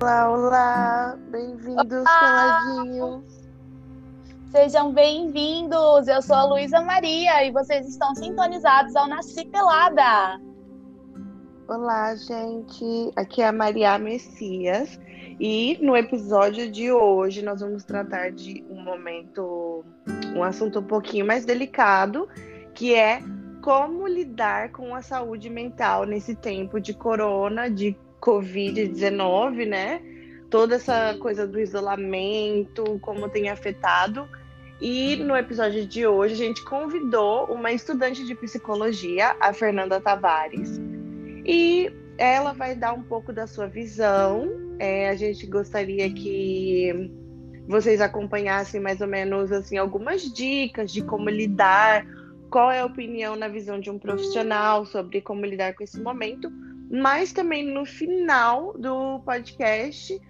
Olá, olá! Bem-vindos, coladinhos! Sejam bem-vindos! Eu sou a Luísa Maria e vocês estão sintonizados ao Nasci Pelada. Olá, gente! Aqui é a Maria Messias e no episódio de hoje nós vamos tratar de um momento, um assunto um pouquinho mais delicado, que é como lidar com a saúde mental nesse tempo de corona, de Covid-19, né? Toda essa coisa do isolamento, como tem afetado. E no episódio de hoje a gente convidou uma estudante de psicologia, a Fernanda Tavares, e ela vai dar um pouco da sua visão. É, a gente gostaria que vocês acompanhassem mais ou menos assim algumas dicas de como lidar, qual é a opinião na visão de um profissional sobre como lidar com esse momento mas também no final do podcast,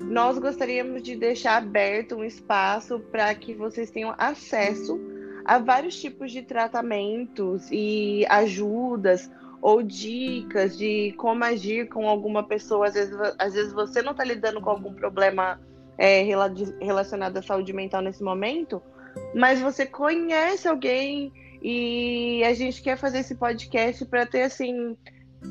nós gostaríamos de deixar aberto um espaço para que vocês tenham acesso a vários tipos de tratamentos e ajudas ou dicas de como agir com alguma pessoa. Às vezes, às vezes você não está lidando com algum problema é, relacionado à saúde mental nesse momento, mas você conhece alguém e a gente quer fazer esse podcast para ter assim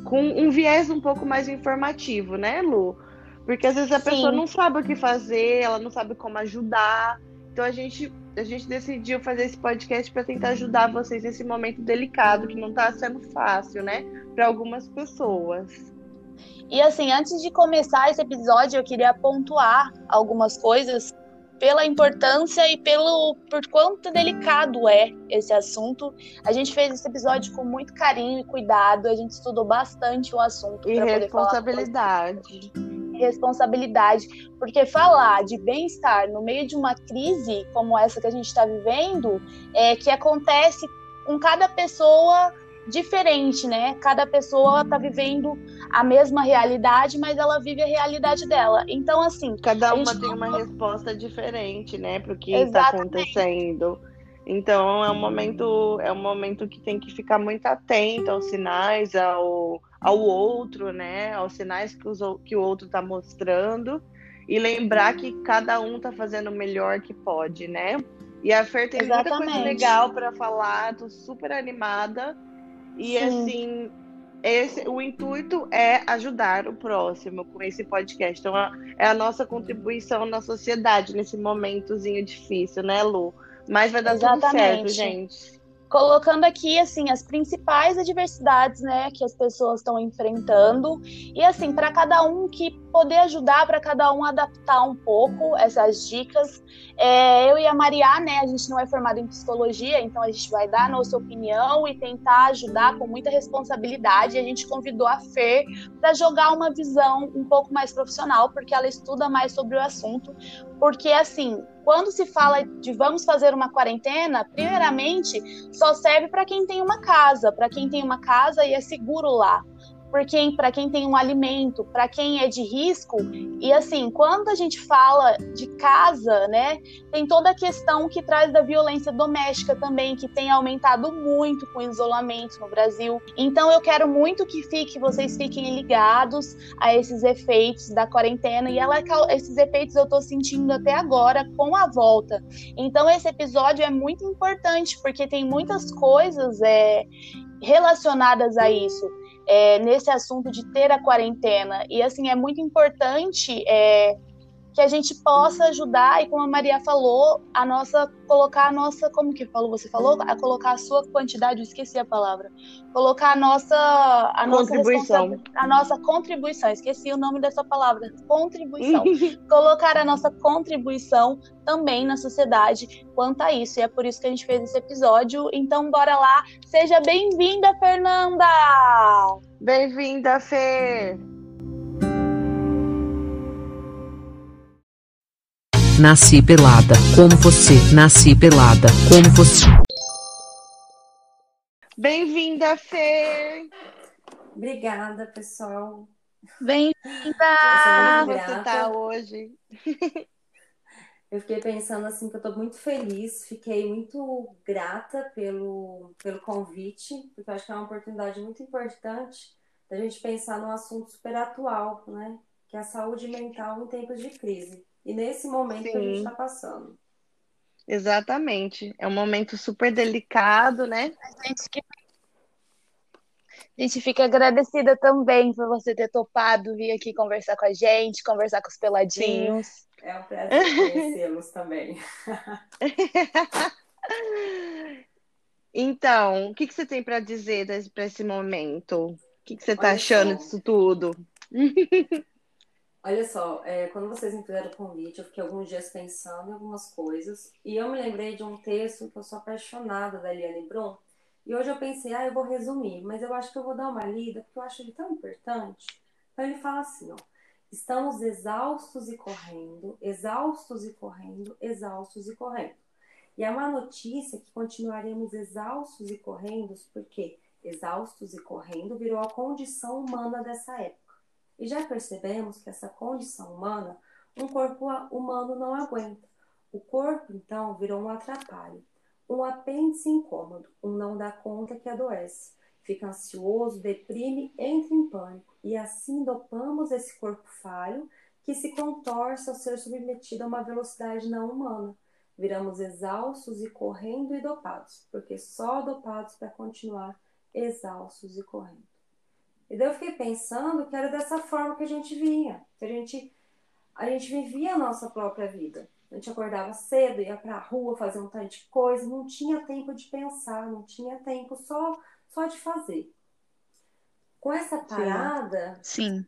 com um viés um pouco mais informativo, né, Lu? Porque às vezes a Sim. pessoa não sabe o que fazer, ela não sabe como ajudar. Então a gente, a gente decidiu fazer esse podcast para tentar ajudar vocês nesse momento delicado, que não está sendo fácil, né, para algumas pessoas. E assim, antes de começar esse episódio, eu queria pontuar algumas coisas pela importância e pelo por quanto delicado é esse assunto. A gente fez esse episódio com muito carinho e cuidado, a gente estudou bastante o assunto. E responsabilidade. Responsabilidade, porque falar de bem-estar no meio de uma crise como essa que a gente está vivendo, é que acontece com cada pessoa diferente, né? Cada pessoa tá vivendo a mesma realidade, mas ela vive a realidade dela. Então, assim. Cada uma tem uma resposta diferente, né, para o que está acontecendo. Então é um momento, é um momento que tem que ficar muito atento aos sinais, ao, ao outro, né? Aos sinais que, os, que o outro está mostrando. E lembrar que cada um está fazendo o melhor que pode, né? E a Fer tem Exatamente. muita coisa legal para falar, tô super animada. E Sim. assim, esse, o intuito é ajudar o próximo com esse podcast. Então, é a nossa contribuição na sociedade nesse momentozinho difícil, né, Lu? Mas vai dar Exatamente. tudo certo, gente colocando aqui assim as principais adversidades, né, que as pessoas estão enfrentando e assim para cada um que poder ajudar para cada um adaptar um pouco essas dicas. É, eu e a Maria, né, a gente não é formada em psicologia, então a gente vai dar a nossa opinião e tentar ajudar com muita responsabilidade. A gente convidou a Fer para jogar uma visão um pouco mais profissional, porque ela estuda mais sobre o assunto. Porque assim, quando se fala de vamos fazer uma quarentena, primeiramente só serve para quem tem uma casa, para quem tem uma casa e é seguro lá porque para quem tem um alimento, para quem é de risco. E assim, quando a gente fala de casa, né, tem toda a questão que traz da violência doméstica também, que tem aumentado muito com o isolamento no Brasil. Então eu quero muito que fique, vocês fiquem ligados a esses efeitos da quarentena e ela, esses efeitos eu estou sentindo até agora com a volta. Então esse episódio é muito importante porque tem muitas coisas é, relacionadas a isso é, nesse assunto de ter a quarentena. E assim, é muito importante é, que a gente possa ajudar e como a Maria falou, a nossa colocar a nossa, como que falou? Você falou a colocar a sua quantidade, eu esqueci a palavra. Colocar a nossa a contribuição. nossa a nossa contribuição, esqueci o nome dessa palavra, contribuição. colocar a nossa contribuição também na sociedade quanto a isso. E é por isso que a gente fez esse episódio. Então bora lá. Seja bem-vinda, Fernanda. Bem-vinda, Fê. Nasci pelada, como você. Nasci pelada, como você. Bem-vinda, Fê! Obrigada, pessoal. Bem-vinda! Como você tá hoje? Eu fiquei pensando assim que eu tô muito feliz, fiquei muito grata pelo, pelo convite, porque eu acho que é uma oportunidade muito importante da gente pensar num assunto super atual, né? que é a saúde mental em tempos de crise. E nesse momento Sim. que a gente está passando. Exatamente. É um momento super delicado, né? A gente, que... a gente fica agradecida também por você ter topado vir aqui conversar com a gente, conversar com os peladinhos. Sim. É um prazer conhecê-los também. então, o que, que você tem para dizer para esse momento? O que, que você está achando disso tudo? Olha só, é, quando vocês me fizeram o convite, eu fiquei alguns dias pensando em algumas coisas e eu me lembrei de um texto que eu sou apaixonada da Eliane Brum. E hoje eu pensei, ah, eu vou resumir, mas eu acho que eu vou dar uma lida porque eu acho ele tão importante. Então ele fala assim, ó. Estamos exaustos e correndo, exaustos e correndo, exaustos e correndo. E é uma notícia que continuaremos exaustos e correndo, porque exaustos e correndo virou a condição humana dessa época. E já percebemos que essa condição humana, um corpo humano não aguenta. O corpo, então, virou um atrapalho, um apêndice incômodo, um não dá conta que adoece. Fica ansioso, deprime, entra em pânico. E assim dopamos esse corpo falho que se contorce ao ser submetido a uma velocidade não humana. Viramos exaustos e correndo e dopados, porque só dopados para continuar exaustos e correndo. E daí eu fiquei pensando que era dessa forma que a gente vinha, que a gente, a gente vivia a nossa própria vida. A gente acordava cedo, ia para a rua fazer um tanto de coisa, não tinha tempo de pensar, não tinha tempo só, só de fazer. Com essa parada, Sim. Sim.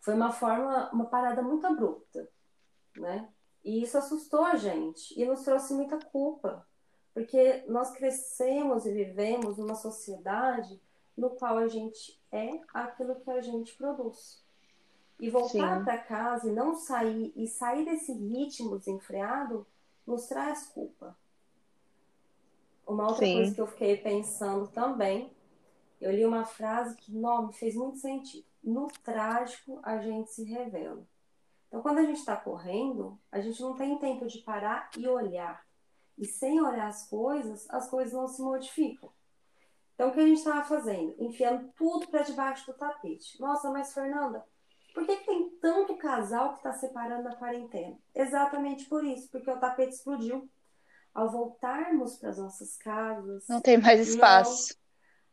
foi uma forma, uma parada muito abrupta, né? E isso assustou a gente e nos trouxe muita culpa, porque nós crescemos e vivemos numa sociedade no qual a gente é aquilo que a gente produz. E voltar para casa e não sair, e sair desse ritmo desenfreado, nos traz culpa. Uma outra Sim. coisa que eu fiquei pensando também, eu li uma frase que não, me fez muito sentido. No trágico, a gente se revela. Então, quando a gente está correndo, a gente não tem tempo de parar e olhar. E sem olhar as coisas, as coisas não se modificam. Então, o que a gente estava fazendo? Enfiando tudo para debaixo do tapete. Nossa, mas Fernanda, por que, que tem tanto casal que está separando na quarentena? Exatamente por isso, porque o tapete explodiu. Ao voltarmos para as nossas casas. Não tem mais espaço.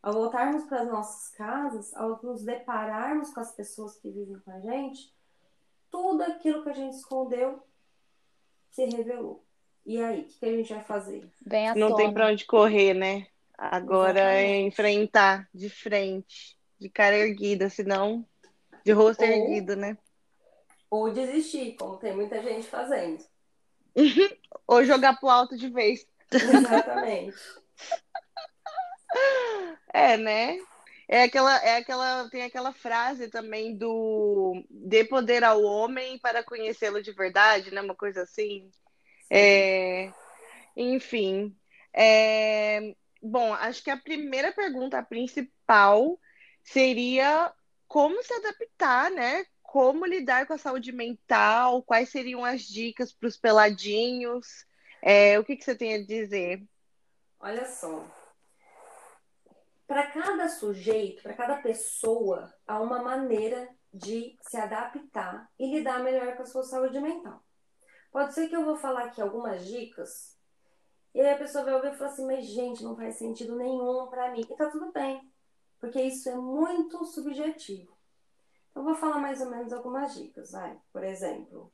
Não, ao voltarmos para as nossas casas, ao nos depararmos com as pessoas que vivem com a gente, tudo aquilo que a gente escondeu se revelou. E aí, o que, que a gente vai fazer? Bem Não tona. tem para onde correr, né? Agora é enfrentar de frente, de cara erguida, senão de rosto ou, erguido, né? Ou desistir, como tem muita gente fazendo. ou jogar pro alto de vez. Exatamente. é, né? É aquela, é aquela, tem aquela frase também do dê poder ao homem para conhecê-lo de verdade, né? Uma coisa assim. É, enfim, é, Bom, acho que a primeira pergunta, principal, seria como se adaptar, né? Como lidar com a saúde mental? Quais seriam as dicas para os peladinhos? É, o que, que você tem a dizer? Olha só. Para cada sujeito, para cada pessoa, há uma maneira de se adaptar e lidar melhor com a sua saúde mental. Pode ser que eu vou falar aqui algumas dicas e aí a pessoa vai ouvir e fala assim, mas gente, não faz sentido nenhum para mim. E tá tudo bem, porque isso é muito subjetivo. Então, eu vou falar mais ou menos algumas dicas, vai. Por exemplo,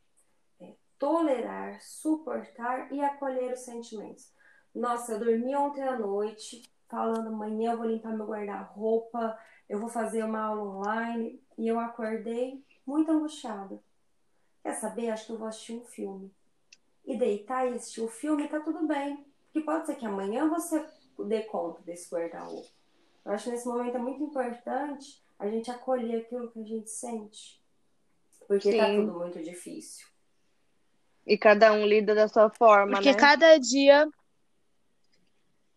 é, tolerar, suportar e acolher os sentimentos. Nossa, eu dormi ontem à noite, falando amanhã eu vou limpar meu guarda-roupa, eu vou fazer uma aula online, e eu acordei muito angustiada. Quer saber? Acho que eu vou assistir um filme. E deitar e assistir o filme, tá tudo bem. Porque pode ser que amanhã você dê conta desse guarda-roupa. Eu acho que nesse momento é muito importante a gente acolher aquilo que a gente sente. Porque tá Sim. tá tudo muito difícil. E cada um lida da sua forma, Porque né? cada dia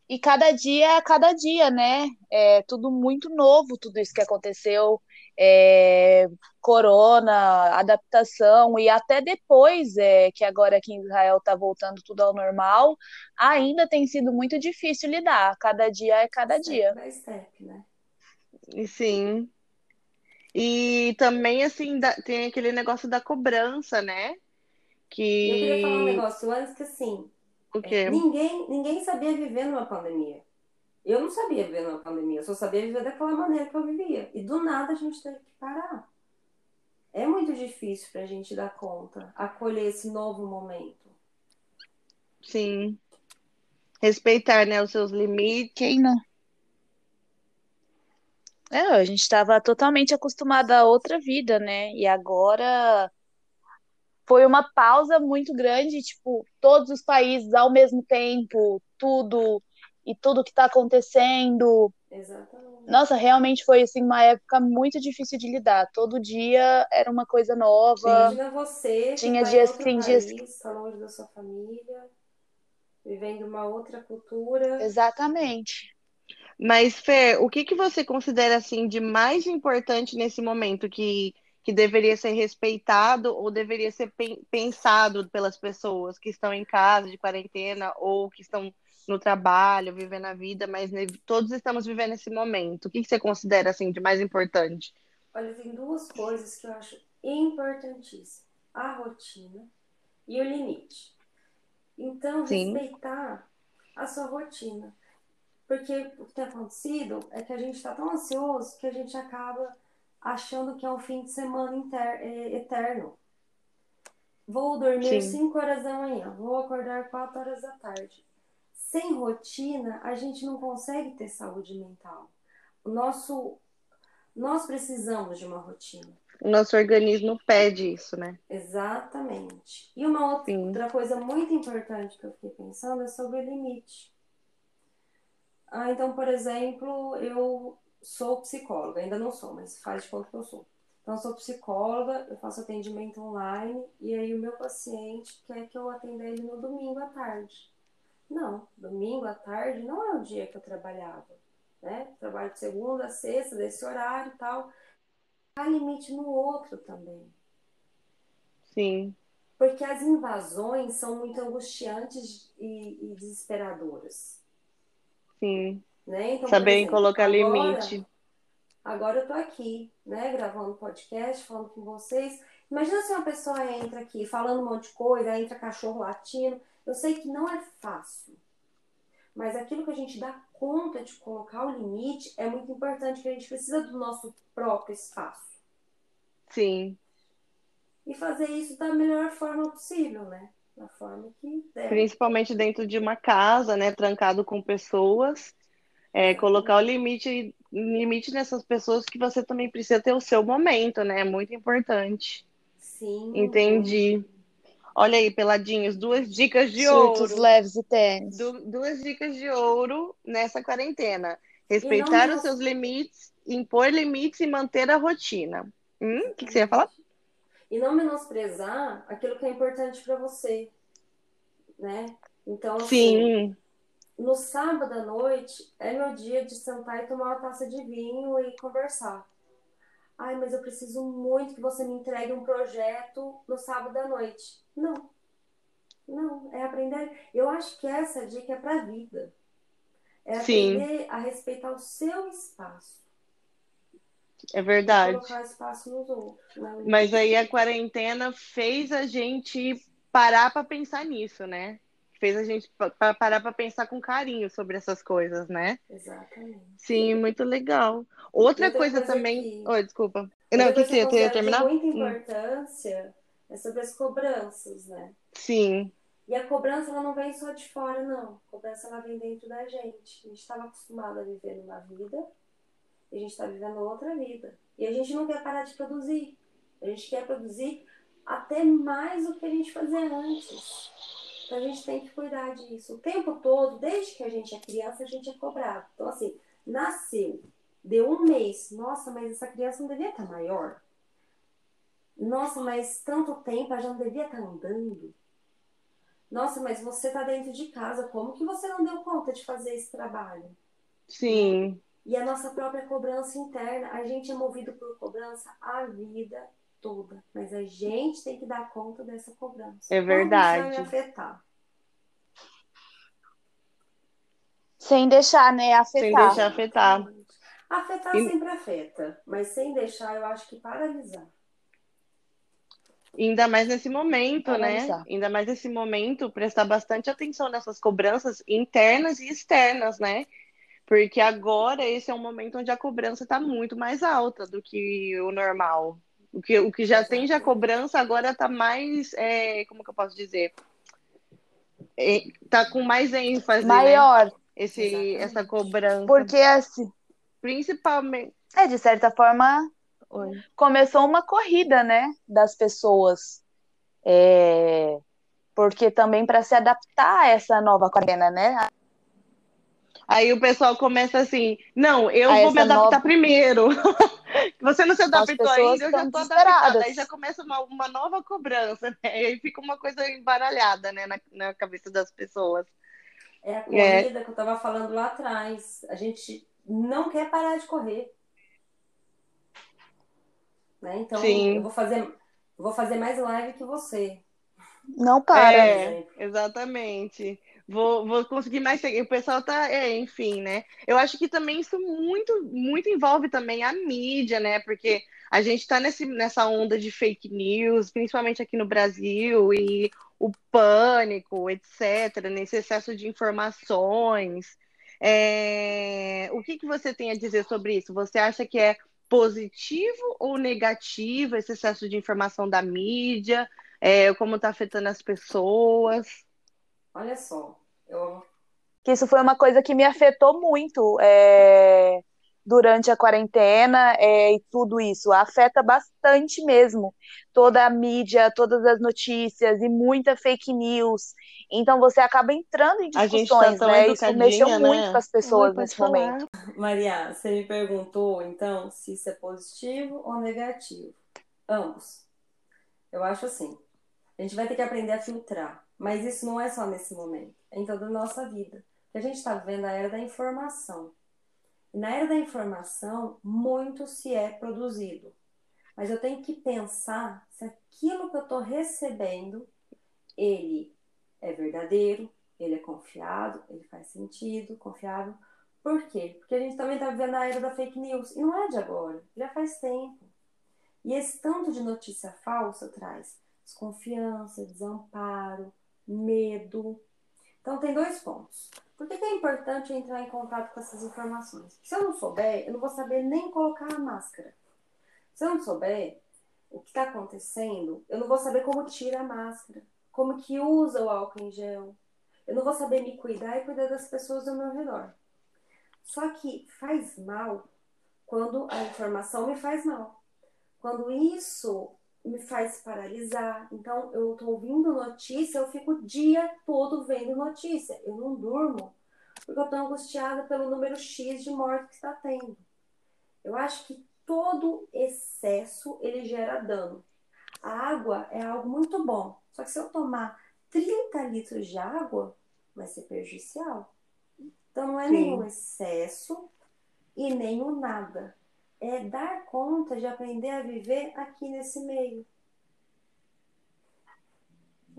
e cada dia é cada dia, né? É tudo muito novo, tudo isso que aconteceu. É, corona, adaptação, e até depois, é, que agora aqui em Israel está voltando tudo ao normal, ainda tem sido muito difícil lidar. Cada dia é cada step dia. By step, né? Sim. E também, assim, da- tem aquele negócio da cobrança, né? E eu queria falar um Que. negócio antes que assim, O é, quê? ninguém, ninguém sabia viver numa pandemia. Eu não sabia viver numa pandemia, eu só sabia viver daquela maneira que eu vivia. E do nada a gente teve que parar. É muito difícil pra gente dar conta, acolher esse novo momento. Sim. Respeitar, né, os seus limites. Quem não? É, a gente estava totalmente acostumada a outra vida, né? E agora foi uma pausa muito grande, tipo, todos os países ao mesmo tempo, tudo e tudo que está acontecendo. Exatamente. Nossa, realmente foi assim uma época muito difícil de lidar. Todo dia era uma coisa nova. Imagina você que Tinha tá dias- outro tem dias está longe da sua família, vivendo uma outra cultura. Exatamente. Mas, Fê, o que que você considera, assim, de mais importante nesse momento que, que deveria ser respeitado ou deveria ser pen- pensado pelas pessoas que estão em casa, de quarentena, ou que estão no trabalho, vivendo a vida, mas todos estamos vivendo esse momento. O que que você considera, assim, de mais importante? Olha, tem duas coisas que eu acho importantíssimas: a rotina e o limite. Então, Sim. respeitar a sua rotina. Porque o que tem acontecido é que a gente está tão ansioso que a gente acaba achando que é um fim de semana inter- eh, eterno. Vou dormir Sim. 5 horas da manhã, vou acordar 4 horas da tarde. Sem rotina, a gente não consegue ter saúde mental. O nosso, nós precisamos de uma rotina. O nosso organismo pede isso, né? Exatamente. E uma outra, outra coisa muito importante que eu fiquei pensando é sobre o limite. Ah, então, por exemplo, eu sou psicóloga, ainda não sou, mas faz de conta que eu sou. Então, eu sou psicóloga, eu faço atendimento online, e aí o meu paciente quer que eu atenda ele no domingo à tarde. Não, domingo à tarde não é o dia que eu trabalhava, né? Trabalho de segunda a sexta, desse horário e tal. Há limite no outro também. Sim. Porque as invasões são muito angustiantes e, e desesperadoras, Sim. né? Então, Saber exemplo, colocar agora, limite. agora eu tô aqui, né, gravando podcast, falando com vocês. Imagina se uma pessoa entra aqui falando um monte de coisa, entra cachorro latindo. Eu sei que não é fácil, mas aquilo que a gente dá conta de colocar o limite é muito importante, que a gente precisa do nosso próprio espaço. Sim. E fazer isso da melhor forma possível, né? Da forma que der. Principalmente dentro de uma casa, né? Trancado com pessoas. É, colocar o limite, limite nessas pessoas que você também precisa ter o seu momento, né? É muito importante. Sim. Entendi. Olha aí, peladinhos, duas dicas de Surtos ouro. leves e tênis. Du- duas dicas de ouro nessa quarentena. Respeitar não- os seus limites, impor limites e manter a rotina. Hum? O que, que você ia falar? E não menosprezar aquilo que é importante para você, né? Então, assim, Sim, no sábado à noite é meu dia de sentar e tomar uma taça de vinho e conversar. Ai, mas eu preciso muito que você me entregue um projeto no sábado à noite. Não. Não, é aprender. Eu acho que essa dica é para a vida. É Sim. aprender a respeitar o seu espaço. é verdade. Colocar espaço nos outros. Né? Mas aí a quarentena fez a gente parar para pensar nisso, né? Fez a gente pa- pa- parar para pensar com carinho sobre essas coisas, né? Exatamente. Sim, muito legal. Outra, Outra coisa, coisa também. que- Oi, desculpa. Não, o que, coisa que você ia eu ter- ia considero terminar? muita Hum, importância é sobre as cobranças, né? Sim, E a cobrança ela não vem só de fora, não. A cobrança ela vem dentro da gente. A gente estava acostumado a viver numa vida e a gente está vivendo outra vida. E a gente não quer parar de produzir. A gente quer produzir até mais do que a gente fazia antes. Então a gente tem que cuidar disso. O tempo todo, desde que a gente é criança, a gente é cobrado. Então, assim, nasceu, deu um mês. Nossa, mas essa criança não devia estar maior. Nossa, mas tanto tempo, ela já não devia estar andando. Nossa, mas você está dentro de casa, como que você não deu conta de fazer esse trabalho? sim, E a nossa própria cobrança interna, a gente é movido por cobrança a vida toda, mas a gente tem que dar conta dessa cobrança. É Como isso vai verdade. me afetar? Sem deixar, né, sem afetar. deixar afetar. Afetar E- sempre afeta, mas sem deixar, eu acho que paralisar. Ainda mais nesse momento, né? Ainda mais nesse momento, prestar bastante atenção nessas cobranças internas e externas, né? Porque agora esse é um momento onde a cobrança está muito mais alta do que o normal. O que, o que já tem já cobrança agora está mais, é, como que eu posso dizer? É, tá com mais ênfase, né? Maior. Esse, Exatamente. essa cobrança. Porque, assim, Principalmente. é, de certa forma, Oi. começou uma corrida, né, das pessoas. É, Porque também para se adaptar a essa nova quarentena, né? Aí o pessoal começa assim, não, eu A vou me adaptar nova- primeiro. Você não se adaptou ainda, eu já estão tô adaptada. Aí já começa uma, uma nova cobrança, né? E aí fica uma coisa embaralhada, né, na, na cabeça das pessoas. É a É. corrida que eu tava falando lá atrás. A gente não quer parar de correr. Né? Então, Sim. eu vou fazer, eu vou fazer mais live que você. Não para. É, exatamente. Vou, vou conseguir mais seguir. O pessoal tá, é, enfim, né? Eu acho que também isso muito, muito envolve também a mídia, né? Porque a gente tá nesse, nessa onda de fake news, principalmente aqui no Brasil, e o pânico, etc., nesse excesso de informações. É, O que que você tem a dizer sobre isso? Você acha que é positivo ou negativo esse excesso de informação da mídia? É, como está afetando as pessoas? Olha só, eu que isso foi uma coisa que me afetou muito é, durante a quarentena é, e tudo isso. Afeta bastante mesmo toda a mídia, todas as notícias e muita fake news. Então você acaba entrando em gente discussões, tá né? Isso mexeu né? muito com as pessoas nesse falar. momento. Maria, você me perguntou então se isso é positivo ou negativo. Ambos. Eu acho assim. A gente vai ter que aprender a filtrar. Mas isso não é só nesse momento, é em toda a nossa vida. Porque a gente está vivendo a era da informação. Na era da informação, muito se é produzido. Mas eu tenho que pensar se aquilo que eu estou recebendo, ele é verdadeiro, ele é confiado, ele faz sentido, confiável. Por quê? Porque a gente também está vivendo a era da fake news. E não é de agora, já faz tempo. E esse tanto de notícia falsa traz desconfiança, desamparo, medo. Então, tem dois pontos. Por que, que é importante entrar em contato com essas informações? Se eu não souber, eu não vou saber nem colocar a máscara. Se eu não souber o que está acontecendo, eu não vou saber como tira a máscara, como que usa o álcool em gel. Eu não vou saber me cuidar e cuidar das pessoas ao meu redor. Só que faz mal quando a informação me faz mal. Quando isso me faz paralisar. Então, eu tô ouvindo notícia, eu fico o dia todo vendo notícia. Eu não durmo, porque eu tô angustiada pelo número X de mortes que está tendo. Eu acho que todo excesso, ele gera dano. A água é algo muito bom. Só que se eu tomar 30 litros de água, vai ser prejudicial. Então, não é Sim. nenhum excesso e o nada. É dar conta de aprender a viver aqui nesse meio.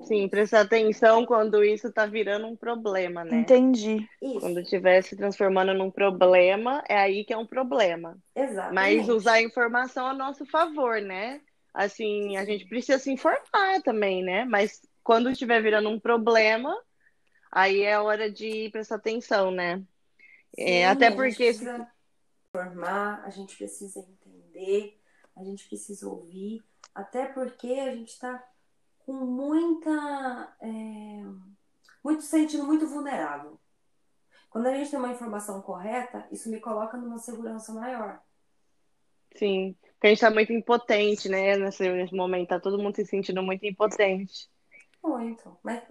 Sim, prestar atenção quando isso está virando um problema, né? Entendi. Isso, Quando estiver se transformando num problema, é aí que é um problema. exatamente. Mas usar a informação a nosso favor, né? Assim, a gente precisa se informar também, né? Mas quando estiver virando um problema, aí é hora de prestar atenção, né? É, Sim, até a gente porque- precisa informar, a gente precisa entender, a gente precisa ouvir, até porque a gente está com muita. é, muito sentindo muito vulnerável. Quando a gente tem uma informação correta, isso me coloca numa segurança maior. Sim, porque a gente tá muito impotente, né? Nesse, nesse momento, tá todo mundo se sentindo muito impotente. Muito. Mas.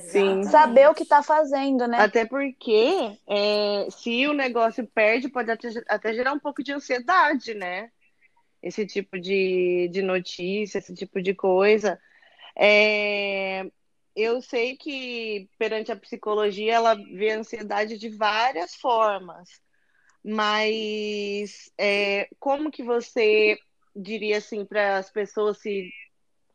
Sim. Saber o que tá fazendo, né? Até porque é, se o negócio perde, pode até, até gerar um pouco de ansiedade, né? Esse tipo de, de notícia, esse tipo de coisa. É, eu sei que perante a psicologia ela vê a ansiedade de várias formas, mas é, como que você diria assim para as pessoas se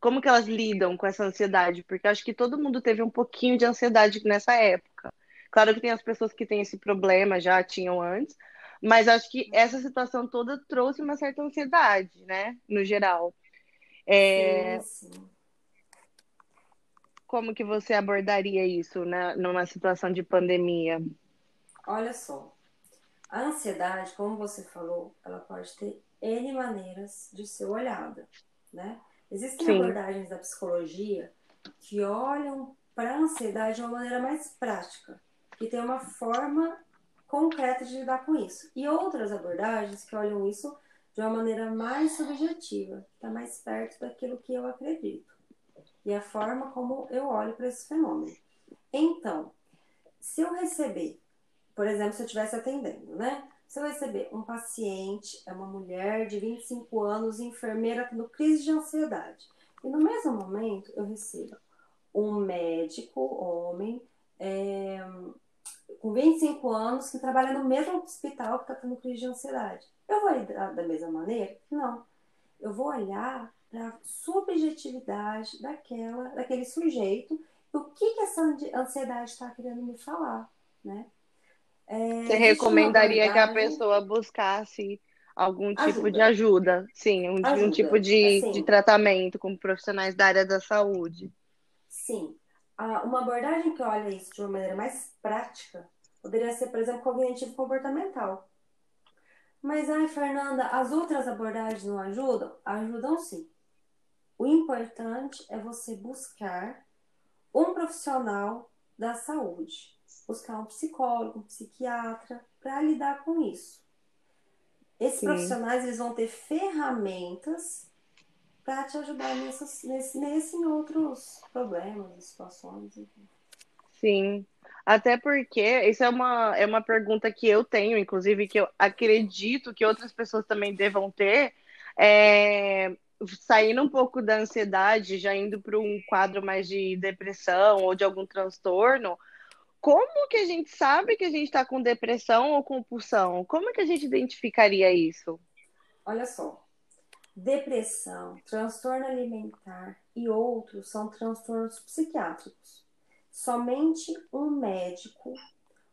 como que elas lidam com essa ansiedade? Porque acho que todo mundo teve um pouquinho de ansiedade nessa época. Claro que tem as pessoas que têm esse problema, já tinham antes, Mas acho que essa situação toda trouxe uma certa ansiedade, né? No geral. É... Sim, sim. Como que você abordaria isso, né? Numa situação de pandemia? Olha só, a ansiedade, como você falou, ela pode ter N maneiras de ser olhada, né? Existem Sim. abordagens da psicologia que olham para a ansiedade de uma maneira mais prática, que tem uma forma concreta de lidar com isso. E outras abordagens que olham isso de uma maneira mais subjetiva, que está mais perto daquilo que eu acredito. E a forma como eu olho para esse fenômeno. Então, se eu receber, por exemplo, se eu estivesse atendendo, né? Se eu receber um paciente, é uma mulher de 25 anos, enfermeira tendo crise de ansiedade, e no mesmo momento eu recebo um médico, homem, é, com 25 anos, que trabalha no mesmo hospital que está tendo crise de ansiedade. Eu vou lidar da mesma maneira? Não. Eu vou olhar para a subjetividade daquela, daquele sujeito, o que, que essa ansiedade está querendo me falar, né? É, Você uma recomendaria que a pessoa buscasse algum tipo Ajuda. de ajuda? Sim, um, um Ajuda, tipo de, assim. de tratamento com profissionais da área da saúde. Sim. Ah, uma abordagem que olha isso de uma maneira mais prática poderia ser, por exemplo, cognitivo-comportamental. Mas, ai, Fernanda, as outras abordagens não ajudam? Ajudam sim. O importante é você buscar um profissional da saúde, buscar um psicólogo, um psiquiatra para lidar com isso. Esses Sim. profissionais eles vão ter ferramentas para te ajudar nessas, nesse, nesse e outros problemas situações. enfim. Sim. Até porque isso é uma, é uma pergunta que eu tenho, inclusive, que eu acredito que outras pessoas também devam ter, é, saindo um pouco da ansiedade, já indo para um quadro mais de depressão ou de algum transtorno, como que a gente sabe que a gente está com depressão ou compulsão? Como que a gente identificaria isso? Olha só, depressão, transtorno alimentar e outros são transtornos psiquiátricos. Somente um médico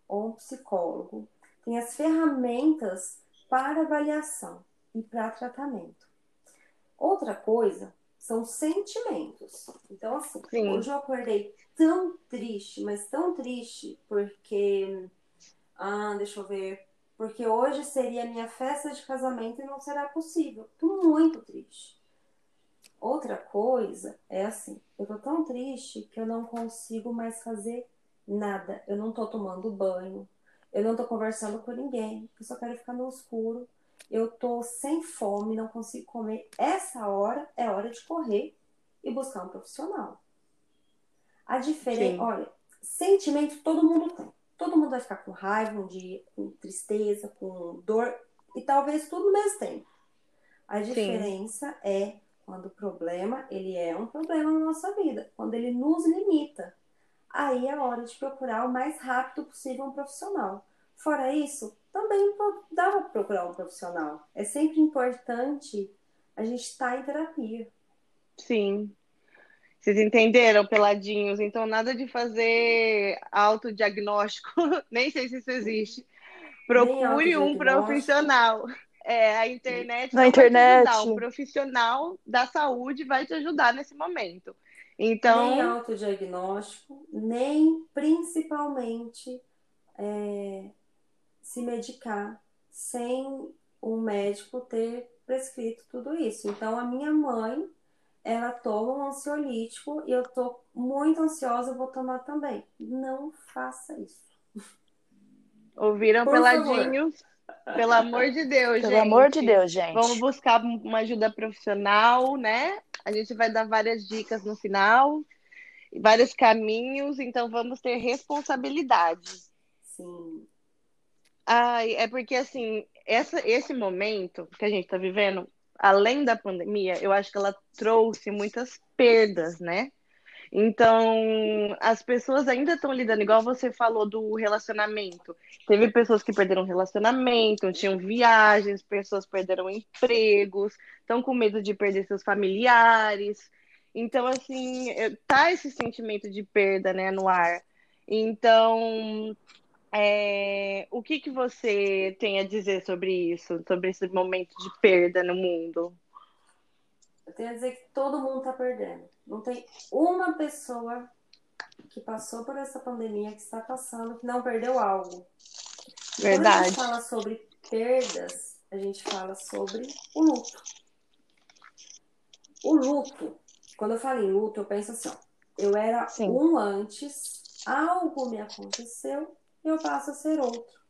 ou um psicólogo tem as ferramentas para avaliação e para tratamento. Outra coisa são sentimentos. Então, assim, Sim. hoje eu acordei tão triste, mas tão triste, porque. Ah, deixa eu ver. Porque hoje seria minha festa de casamento e não será possível. Tô muito triste. Outra coisa é assim, eu tô tão triste que eu não consigo mais fazer nada. Eu não tô tomando banho, eu não tô conversando com ninguém, eu só quero ficar no escuro. Eu tô sem fome, não consigo comer. Essa hora é hora de correr e buscar um profissional. A Sim. diferença, olha, sentimento todo mundo tem. Todo mundo vai ficar com raiva um dia, com tristeza, com dor, e talvez tudo ao mesmo tempo. A diferença é quando o problema, ele é um problema na nossa vida, quando ele nos limita. Aí é hora de procurar o mais rápido possível um profissional. Fora isso, também dá para procurar um profissional. É sempre importante a gente estar em terapia. Sim. Vocês entenderam, peladinhos? Então, nada de fazer autodiagnóstico, nem sei se isso existe. Procure um profissional. É, a internet Na não vai te internet. um profissional da saúde vai te ajudar nesse momento. Nem Então, autodiagnóstico, nem principalmente é, se medicar sem um médico ter prescrito tudo isso. Então, a minha mãe, ela toma um ansiolítico e eu tô muito ansiosa, eu vou tomar também. Não faça isso. ouviram, Por peladinhos? Pelo amor de Deus, Pelo gente. amor de Deus, gente. Vamos buscar uma ajuda profissional, né? A gente vai dar várias dicas no final, vários caminhos, então vamos ter responsabilidade. Sim, Ai, é porque assim, essa, esse momento que a gente está vivendo, além da pandemia, eu acho que ela trouxe muitas perdas, né? Então, as pessoas ainda estão lidando, igual você falou do relacionamento. Teve pessoas que perderam relacionamento, tinham viagens, pessoas perderam empregos, estão com medo de perder seus familiares. Então, assim, tá esse sentimento de perda, né, no ar. Então, É, o que, que você tem a dizer sobre isso, sobre esse momento de perda no mundo? Eu tenho a dizer que todo mundo está perdendo. Não tem uma pessoa que passou por essa pandemia, que está passando, que não perdeu algo. Verdade. Quando a gente fala sobre perdas, a gente fala sobre o luto. O luto, quando eu falo em luto, eu penso assim, ó, eu era Sim. um antes, algo me aconteceu, eu passo a ser outro.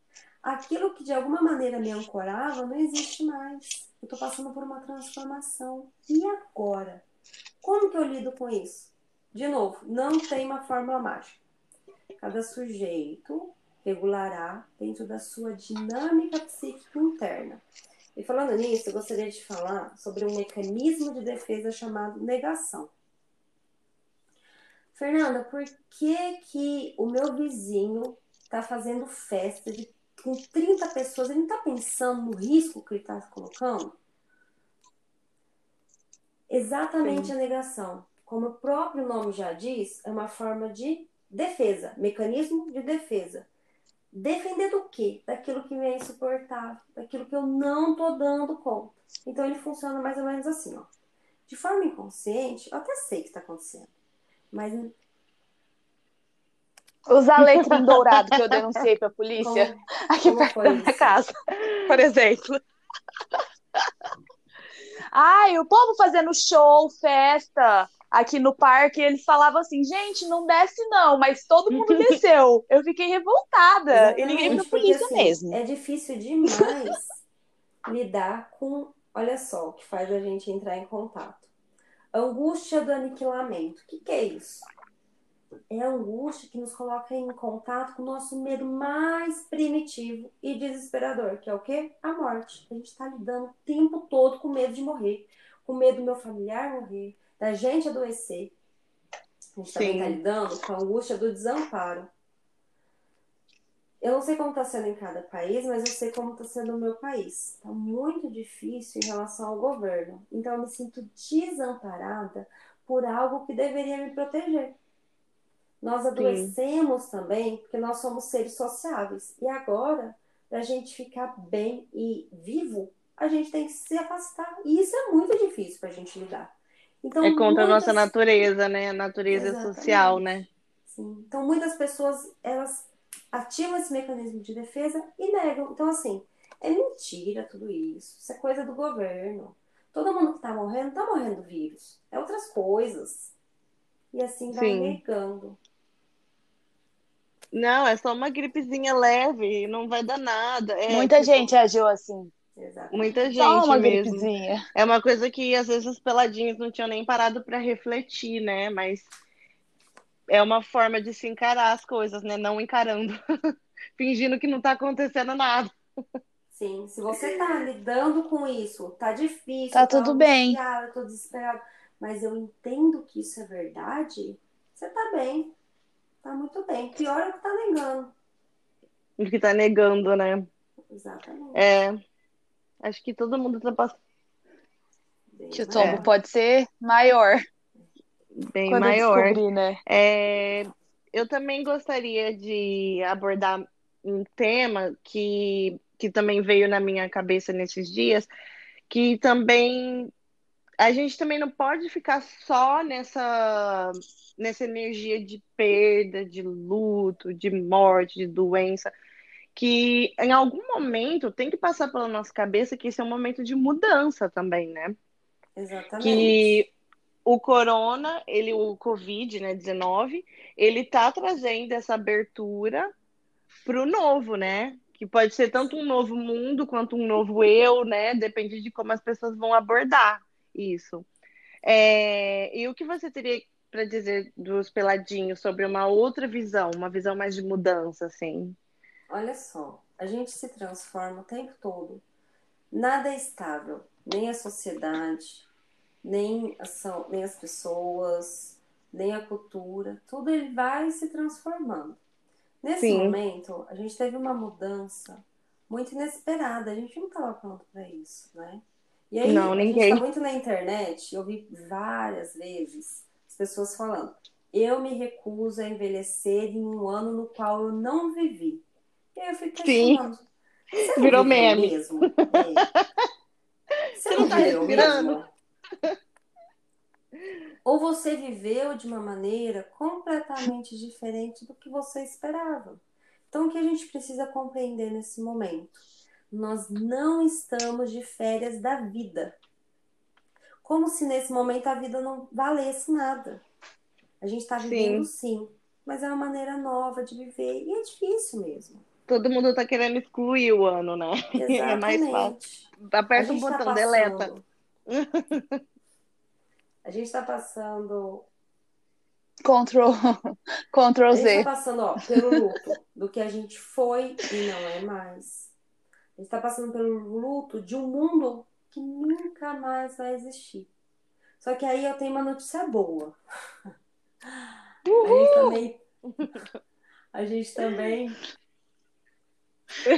Aquilo que de alguma maneira me ancorava não existe mais. Eu estou passando por uma transformação. E agora? Como que eu lido com isso? De novo, não tem uma fórmula mágica. Cada sujeito regulará dentro da sua dinâmica psíquica interna. E falando nisso, eu gostaria de falar sobre um mecanismo de defesa chamado negação. Fernanda, por que que o meu vizinho está fazendo festa de, com 30 pessoas? Ele não está pensando no risco que ele está colocando? Exatamente Sim. a negação. Como o próprio nome já diz, é uma forma de defesa, mecanismo de defesa. Defender do quê? Daquilo que me é insuportável, daquilo que eu não tô dando conta. Então ele funciona mais ou menos assim, ó. De forma inconsciente, eu até sei o que está acontecendo, mas Os alecrim dourado que eu denunciei pra polícia como, aqui como perto da minha casa, por exemplo. Ai, o povo fazendo show, festa aqui no parque, eles falavam assim, gente, não desce não, mas todo mundo desceu. Eu fiquei revoltada. E liguei pra polícia assim, mesmo. É difícil demais lidar com, olha só, o que faz a gente entrar em contato. Angústia do aniquilamento. O que, que é isso? É a angústia que nos coloca em contato com o nosso medo mais primitivo e desesperador, que é o quê? A morte. A gente está lidando o tempo todo com medo de morrer, com medo do meu familiar morrer, da gente adoecer. A gente também está lidando com a angústia do desamparo. Eu não sei como está sendo em cada país, mas eu sei como está sendo no meu país. Está muito difícil em relação ao governo. Então eu me sinto desamparada por algo que deveria me proteger. Nós adoecemos também porque nós somos seres sociáveis. E agora, para a gente ficar bem e vivo, a gente tem que se afastar. E isso é muito difícil para a gente lidar. Então, É contra a nossa muitas- natureza, né? A natureza Exatamente. social, né? Sim. Então, muitas pessoas, elas ativam esse mecanismo de defesa e negam. Então, assim, é mentira tudo isso. Isso é coisa do governo. Todo mundo que tá morrendo, tá morrendo do vírus. É outras coisas. E assim vai Sim. negando. Não, é só uma gripezinha leve, não vai dar nada. É, Muita tipo, gente agiu assim. Exatamente. Muita gente Só uma mesmo. gripezinha. É uma coisa que às vezes os peladinhos não tinham nem parado para refletir, né? Mas é uma forma de se encarar as coisas, né? Não encarando, fingindo que não tá acontecendo nada. Sim, se você tá lidando com isso, tá difícil, Tá tudo bem. angustiada, tô desesperado, mas eu entendo que isso é verdade, você tá bem. Tá muito bem. Pior é o que tá negando. O que tá negando, né? Exatamente. É, acho que todo mundo tá passando Que o tombo pode ser maior bem quando maior. descobrir, né? É, eu também gostaria de abordar um tema que, que também veio na minha cabeça nesses dias, que também a gente também não pode ficar só nessa, nessa energia de perda, de luto, de morte, de doença, que em algum momento tem que passar pela nossa cabeça que esse é um momento de mudança também, né? Exatamente. que o corona, ele, o Covid, né, 19, ele tá trazendo essa abertura pro novo, né? Que pode ser tanto um novo mundo quanto um novo eu, né? Depende de como as pessoas vão abordar isso. É, e o que você teria para dizer dos peladinhos sobre uma outra visão, uma visão mais de mudança, assim? Olha só, a gente se transforma o tempo todo. Nada é estável, nem a sociedade, nem, ação, nem as pessoas, nem a cultura. Tudo ele vai se transformando. Nesse Sim. momento, a gente teve uma mudança muito inesperada. A gente não estava pronto para isso, né? E aí, Não, a ninguém. gente está muito na internet, eu vi várias vezes as pessoas falando: eu me recuso a envelhecer em um ano no qual eu não vivi. E aí eu fico Sim. questionando. Você não Virou meme. mesmo? É. Você não tá viveu respirando? mesmo? Ou você viveu de uma maneira completamente diferente do que você esperava. Então, o que a gente precisa compreender nesse momento? Nós não estamos de férias da vida. Como se nesse momento a vida não valesse nada. A gente está vivendo sim, mas é uma maneira nova de viver e é difícil mesmo. Todo mundo tá querendo excluir o ano, né? É mais fácil. Aperta um tá botão, deleta. passando- A gente está passando Ctrl, Ctrl A gente Z. está passando ó, pelo luto do que a gente foi e não é mais. Gente está passando pelo luto de um mundo que nunca mais vai existir. Só que aí eu tenho uma notícia boa. A gente também. A gente também.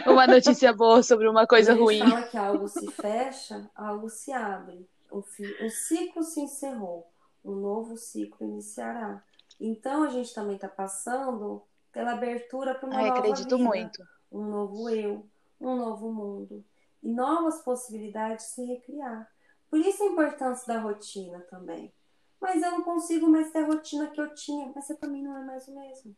Uma notícia boa sobre uma coisa quando a gente ruim. fala que algo se fecha, algo se abre. Um, fi- um ciclo se encerrou, um novo ciclo iniciará. Então a gente também está passando pela abertura para uma Ai, nova acredito vida. muito. um novo eu, um novo mundo e novas possibilidades de se recriar. Por isso a importância da rotina também. Mas eu não consigo mais ter a rotina que eu tinha, mas para mim não é mais o mesmo.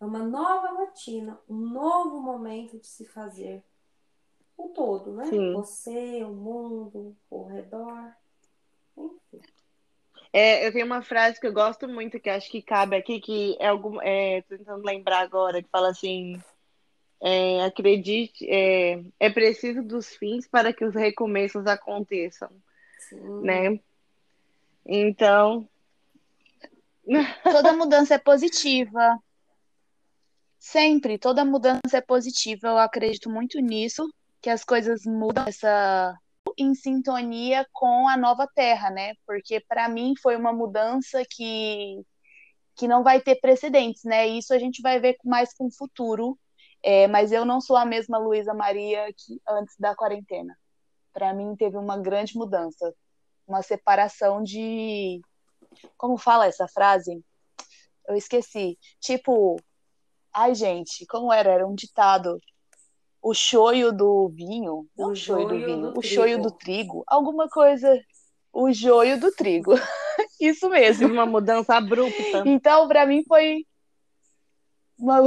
É uma nova rotina, um novo momento de se fazer o todo, né? Sim. Você, o mundo, o redor. Enfim. É, eu tenho uma frase que eu gosto muito, que acho que cabe aqui, que é algum. É, tô tentando lembrar agora, que fala assim. É, acredite, é, é preciso dos fins para que os recomeços aconteçam, Sim. né? Então, Toda mudança é positiva. Sempre, toda mudança é positiva. Eu acredito muito nisso, que as coisas mudam essa em sintonia com a nova terra, né? Porque para mim foi uma mudança que que não vai ter precedentes, né? Isso a gente vai ver mais com o futuro. É, mas eu não sou a mesma Luísa Maria que antes da quarentena. Para mim teve uma grande mudança, uma separação de como fala essa frase? Eu esqueci. Tipo, ai gente, como era? Era um ditado. O choio do vinho, não O choio do vinho, do o choio trigo. do trigo, alguma coisa. O joio do trigo. Isso mesmo. uma mudança abrupta. Então, para mim foi uma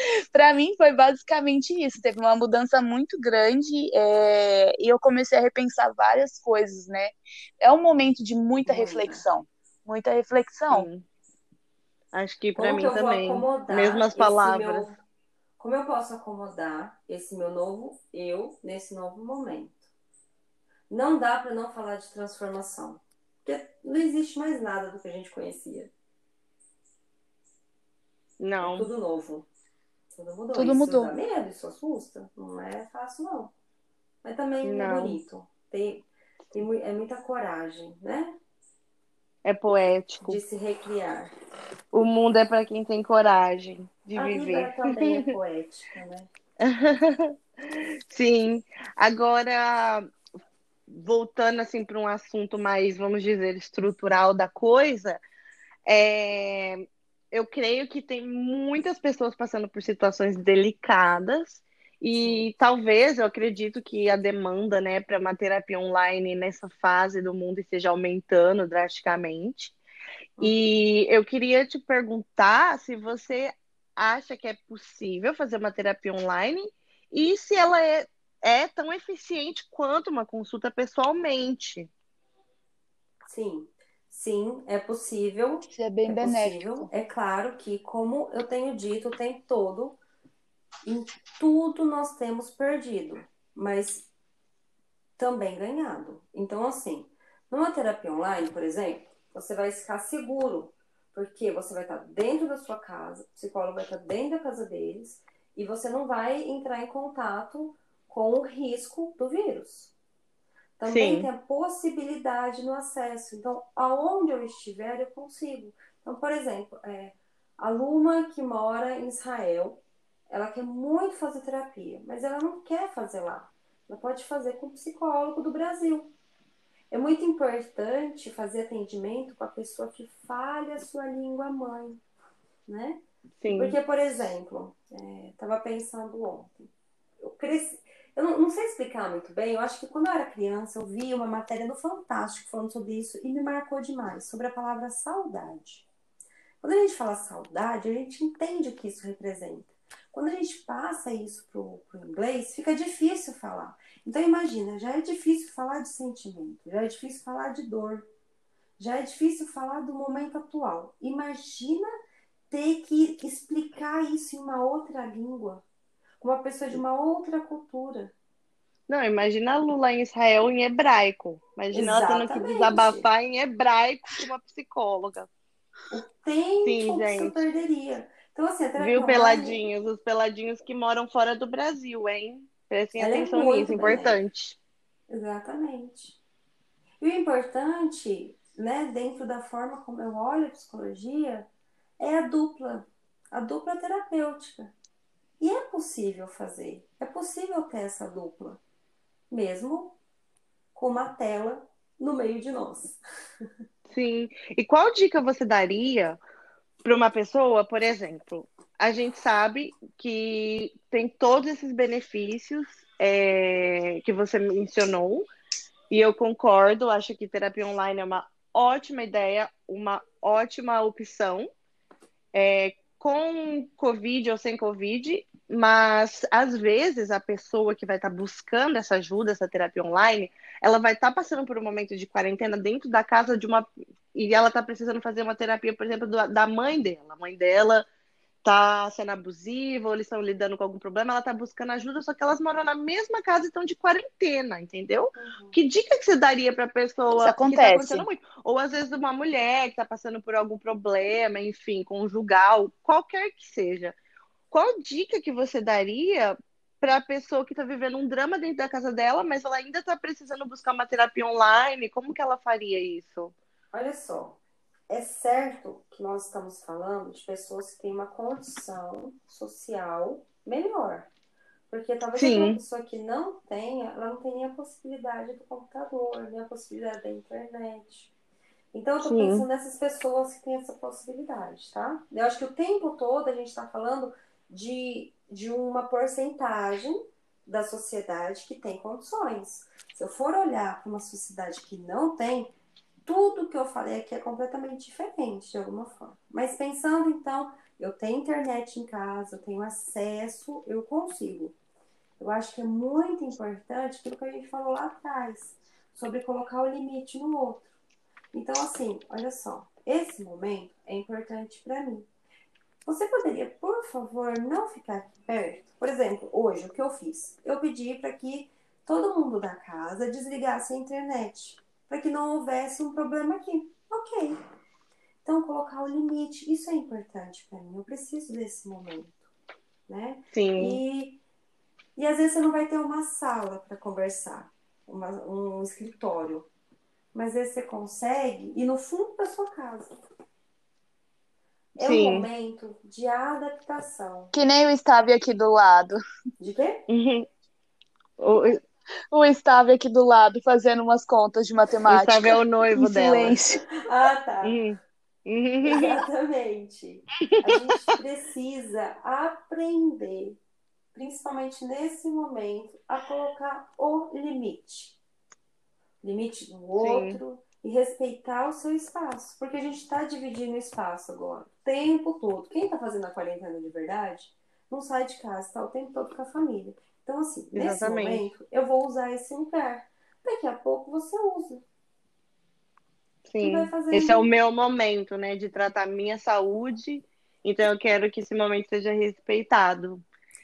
para mim foi basicamente isso. Teve uma mudança muito grande é, e eu comecei a repensar várias coisas, né? É um momento de muita Muita. reflexão, muita reflexão. Sim. Acho que para mim que também. acomodar Mesmas palavras. meu- Como eu posso acomodar esse meu novo eu nesse novo momento? Não dá para não falar de transformação. Porque não existe mais nada do que a gente conhecia. É Não. tudo novo. Tudo mudou. Tudo isso mudou. dá medo, isso assusta. Não é fácil, não. Mas também é Não. bonito. Tem, tem, é muita coragem, né? É poético. De se recriar. O mundo é para quem tem coragem de A viver. também é poética, né? Sim. Agora, voltando assim para um assunto mais, vamos dizer, estrutural da coisa, é, eu creio que tem muitas pessoas passando por situações delicadas e talvez eu acredito que a demanda, né, para uma terapia online nessa fase do mundo esteja aumentando drasticamente. E eu queria te perguntar se você acha que é possível fazer uma terapia online e se ela é, é tão eficiente quanto uma consulta pessoalmente. Sim, sim, é possível. Isso é bem É benéfico. possível. É claro que, como eu tenho dito o tempo todo, em tudo nós temos perdido, mas também ganhado. Então, assim, numa terapia online, por exemplo, você vai ficar seguro, porque você vai estar dentro da sua casa, o psicólogo vai estar dentro da casa deles, e você não vai entrar em contato com o risco do vírus. Também Sim. tem a possibilidade no acesso. Então, aonde eu estiver, eu consigo. Então, por exemplo, é, a Luma que mora em Israel, ela quer muito fazer terapia, mas ela não quer fazer lá. Ela pode fazer com o psicólogo do Brasil. É muito importante fazer atendimento com a pessoa que fale a sua língua mãe, né? Sim. Porque, por exemplo, estava pensando ontem, eu cresci, eu não, não, sei explicar muito bem, eu acho que quando eu era criança eu vi uma matéria no Fantástico falando sobre isso e me marcou demais, sobre a palavra saudade. Quando a gente fala saudade, a gente entende o que isso representa. Quando a gente passa isso para o inglês, fica difícil falar. Então imagina, já é difícil falar de sentimento, já é difícil falar de dor, já é difícil falar do momento atual. Imagina ter que explicar isso em uma outra língua, com uma pessoa de uma outra cultura. Não, imagina a Lula em Israel em hebraico. Imagina Exatamente. ela tendo que desabafar em hebraico com uma psicóloga. O tempo Sim, que gente. perderia. Então, assim, Viu, peladinhos? Os peladinhos que moram fora do Brasil, hein? Prestem Ela é atenção é nisso, importante. Exatamente. E o importante, né, dentro da forma como eu olho a psicologia, é a dupla, a dupla terapêutica. E é possível fazer, é possível ter essa dupla, mesmo com uma tela no meio de nós. Sim. E qual dica você daria para uma pessoa, por exemplo, a gente sabe que tem todos esses benefícios é, que você mencionou, e eu concordo, acho que terapia online é uma ótima ideia, uma ótima opção, é, com Covid ou sem Covid, mas às vezes a pessoa que vai estar tá buscando essa ajuda, essa terapia online, ela vai estar tá passando por um momento de quarentena dentro da casa de uma. E ela está precisando fazer uma terapia, por exemplo, da mãe dela. A mãe dela está sendo abusiva, ou eles estão lidando com algum problema, ela está buscando ajuda, só que elas moram na mesma casa e estão de quarentena, entendeu? Uhum. Que dica que você daria para a pessoa Isso acontece. que tá muito? Ou às vezes uma mulher que está passando por algum problema, enfim, conjugal, qualquer que seja qual dica que você daria para a pessoa que está vivendo um drama dentro da casa dela, mas ela ainda está precisando buscar uma terapia online? Como que ela faria isso? Olha só, é certo que nós estamos falando de pessoas que têm uma condição social melhor. Porque talvez Sim. uma pessoa que não tenha, ela não tem nem a possibilidade do computador, nem a possibilidade da internet. Então, eu tô Sim. pensando nessas pessoas que têm essa possibilidade, tá? Eu acho que o tempo todo a gente está falando de, de uma porcentagem da sociedade que tem condições. Se eu for olhar para uma sociedade que não tem, tudo que eu falei aqui é completamente diferente de alguma forma. Mas pensando então, eu tenho internet em casa, eu tenho acesso, eu consigo. Eu acho que é muito importante aquilo que a gente falou lá atrás, sobre colocar o limite no outro. Então, assim, olha só, esse momento é importante para mim. Você poderia, por favor, não ficar aqui perto? Por exemplo, hoje, o que eu fiz? Eu pedi para que todo mundo da casa desligasse a internet, para que não houvesse um problema aqui. Ok. Então, colocar o limite, isso é importante para mim. Eu preciso desse momento, né? Sim. E, e às vezes você não vai ter uma sala para conversar, uma, um escritório, mas às vezes você consegue ir no fundo da sua casa é Sim. um momento de adaptação. Que nem o Stave aqui do lado. De quê? Uhum. O... o Stave aqui do lado fazendo umas contas de matemática. O Stave é o noivo dela. Ah, tá. Uhum. Exatamente. A gente precisa aprender, principalmente nesse momento, a colocar o limite. Limite do outro, Sim e respeitar o seu espaço, porque a gente está dividindo o espaço agora, o tempo todo. Quem está fazendo a quarentena de verdade não sai de casa, está o tempo todo com a família. Então, assim, Exatamente. nesse momento, eu vou usar esse lugar. Daqui a pouco você usa. Sim, esse é o meu momento, né, de tratar minha saúde. Então, eu quero que esse momento seja respeitado.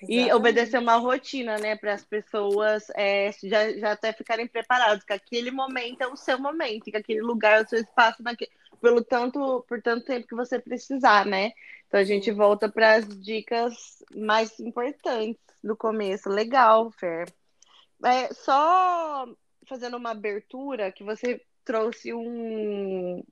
Exatamente. E obedecer uma rotina, né, para as pessoas é, já, já até ficarem preparadas, que aquele momento é o seu momento, que aquele lugar é o seu espaço naquele, pelo tanto, por tanto tempo que você precisar, né? Então a gente volta para as dicas mais importantes do começo. Legal, Fer. É, só fazendo uma abertura, que você trouxe um,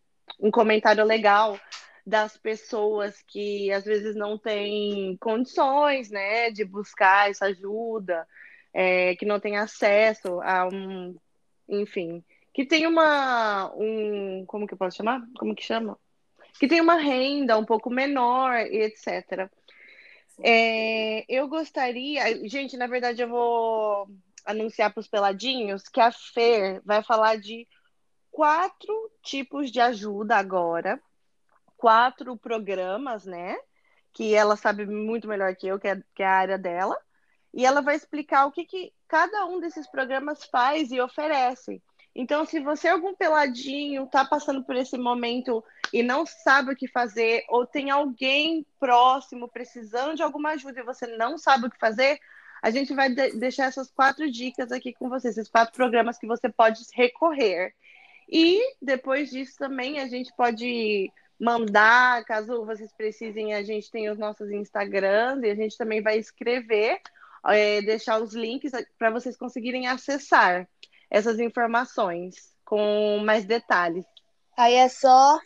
um comentário legal das pessoas que às vezes não têm condições, né, de buscar essa ajuda, é, que não têm acesso a um, enfim, que tem uma, um, como que eu posso chamar? Como que chama? que tem uma renda um pouco menor e etc. É, eu gostaria, gente, na verdade eu vou anunciar para os peladinhos que a Fer vai falar de quatro tipos de ajuda agora, quatro programas, né? Que ela sabe muito melhor que eu, que é, que é a área dela, e ela vai explicar o que, que cada um desses programas faz e oferece. Então, se você, algum peladinho, está passando por esse momento e não sabe o que fazer, ou tem alguém próximo precisando de alguma ajuda e você não sabe o que fazer, a gente vai de deixar essas quatro dicas aqui com você, esses quatro programas que você pode recorrer. E depois disso também a gente pode mandar, caso vocês precisem, a gente tem os nossos Instagrams e a gente também vai escrever, é, deixar os links para vocês conseguirem acessar essas informações com mais detalhes. Aí é só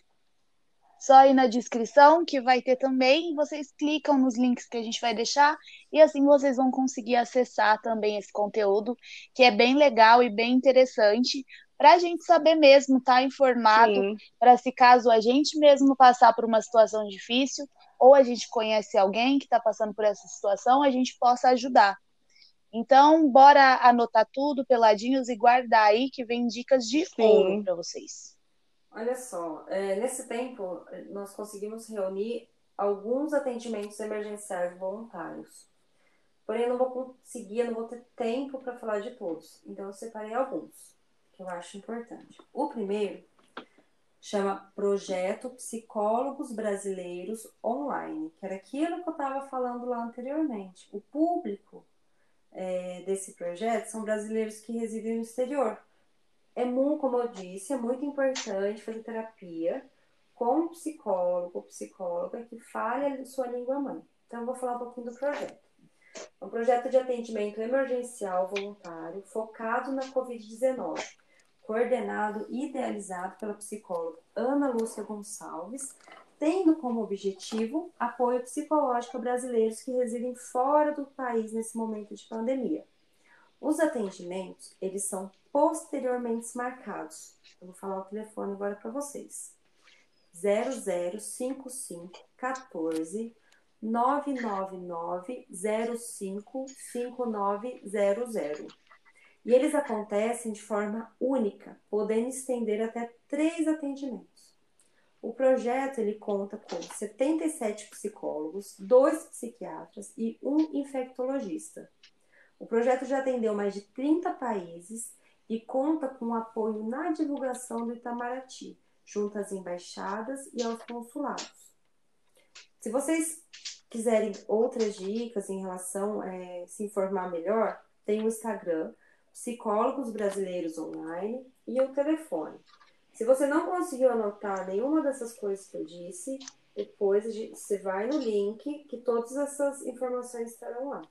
só ir na descrição que vai ter também, vocês clicam nos links que a gente vai deixar e assim vocês vão conseguir acessar também esse conteúdo, que é bem legal e bem interessante para a gente saber mesmo, estar tá informado, para se caso a gente mesmo passar por uma situação difícil ou a gente conhece alguém que está passando por essa situação, a gente possa ajudar. Então, bora anotar tudo peladinhos e guardar aí que vem dicas de Sim. ouro para vocês. Olha só, é, nesse tempo nós conseguimos reunir alguns atendimentos emergenciais voluntários. Porém, eu não vou conseguir, eu não vou ter tempo para falar de todos. Então, eu separei alguns que eu acho importante. O primeiro chama Projeto Psicólogos Brasileiros Online, que era aquilo que eu estava falando lá anteriormente. O público é, desse projeto são brasileiros que residem no exterior. É muito, como eu disse, é muito importante fazer terapia com um psicólogo ou psicóloga que fale a sua língua mãe. Então, eu vou falar um pouquinho do projeto. É um projeto de atendimento emergencial voluntário focado na Covid-19, coordenado e idealizado pela psicóloga Ana Lúcia Gonçalves, tendo como objetivo apoio psicológico a brasileiros que residem fora do país nesse momento de pandemia. Os atendimentos, eles são posteriormente marcados. Eu vou falar o telefone agora para vocês. 0055 14 999 05 5900. E eles acontecem de forma única, podendo estender até três atendimentos. O projeto ele conta com 77 psicólogos, dois psiquiatras e um infectologista. O projeto já atendeu mais de 30 países e conta com apoio na divulgação do Itamaraty, junto às embaixadas e aos consulados. Se vocês quiserem outras dicas em relação a é, se informar melhor, tem o Instagram, Psicólogos Brasileiros Online e o telefone se você não conseguiu anotar nenhuma dessas coisas que eu disse, depois você vai no link que todas essas informações estarão lá.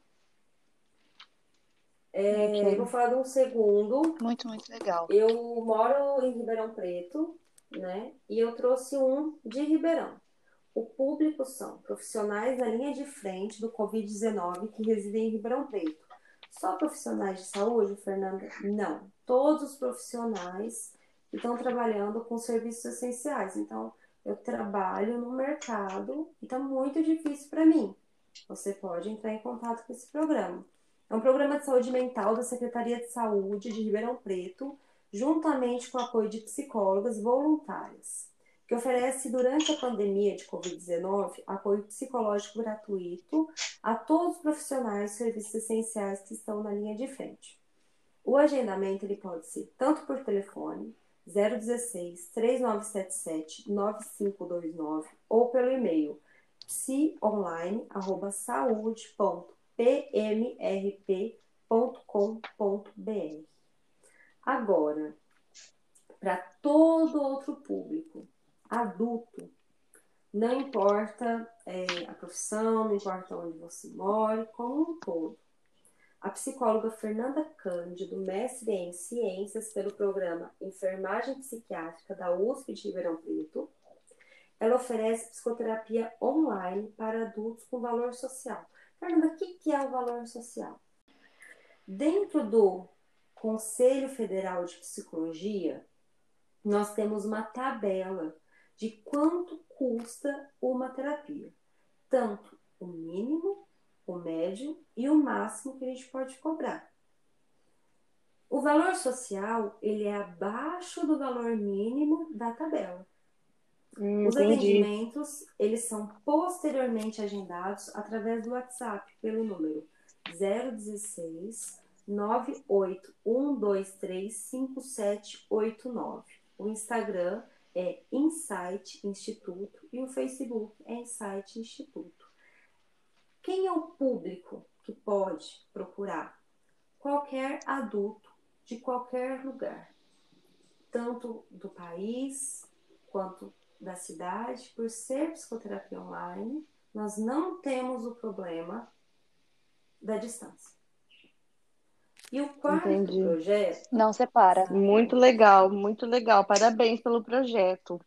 É, okay. Vou falar de um segundo. Muito, muito legal. Eu moro em Ribeirão Preto, né? E eu trouxe um de Ribeirão. O público são profissionais na linha de frente do Covid-19 que residem em Ribeirão Preto. Só profissionais de saúde, Fernanda? Não. Todos os profissionais estão trabalhando com serviços essenciais. Então, eu trabalho no mercado e está muito difícil para mim. Você pode entrar em contato com esse programa. É um programa de saúde mental da Secretaria de Saúde de Ribeirão Preto, juntamente com o apoio de psicólogas voluntárias, que oferece durante a pandemia de Covid-19 apoio psicológico gratuito a todos os profissionais de serviços essenciais que estão na linha de frente. O agendamento ele pode ser tanto por telefone, 016 3977 9529 ou pelo e-mail psionline@saúde.pmrp.com.br. Agora, para todo outro público, adulto, não importa é, a profissão, não importa onde você mora, como um todo a psicóloga Fernanda Cândido, mestre em ciências pelo programa Enfermagem Psiquiátrica da USP de Ribeirão Preto, ela oferece psicoterapia online para adultos com valor social. Fernanda, o que é o valor social? Dentro do Conselho Federal de Psicologia, nós temos uma tabela de quanto custa uma terapia. Tanto o mínimo, o médio e o máximo que a gente pode cobrar. O valor social, ele é abaixo do valor mínimo da tabela. Hum, Os entendi. atendimentos, eles são posteriormente agendados através do WhatsApp, pelo número 016 98123 5789. O Instagram é Insight Instituto e o Facebook é Insight Instituto. Quem é o público que pode procurar? Qualquer adulto de qualquer lugar, tanto do país quanto da cidade, por ser psicoterapia online, nós não temos o problema da distância. E o quarto Entendi. projeto, Não separa. Muito legal, muito legal. Parabéns pelo projeto.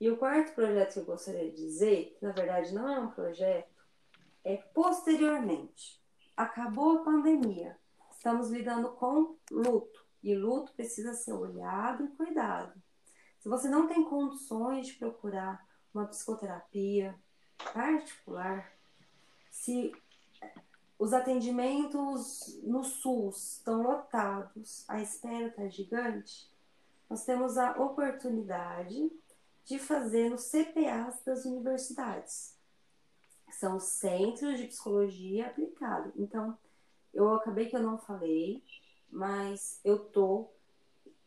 e o quarto projeto que eu gostaria de dizer, que na verdade não é um projeto, é posteriormente. Acabou a pandemia, estamos lidando com luto, e luto precisa ser olhado e cuidado. Se você não tem condições de procurar uma psicoterapia particular, se os atendimentos no SUS estão lotados, a espera está gigante, nós temos a oportunidade de fazer nos CPAs das universidades. São os Centros de Psicologia Aplicada. Então, eu acabei que eu não falei, mas eu tô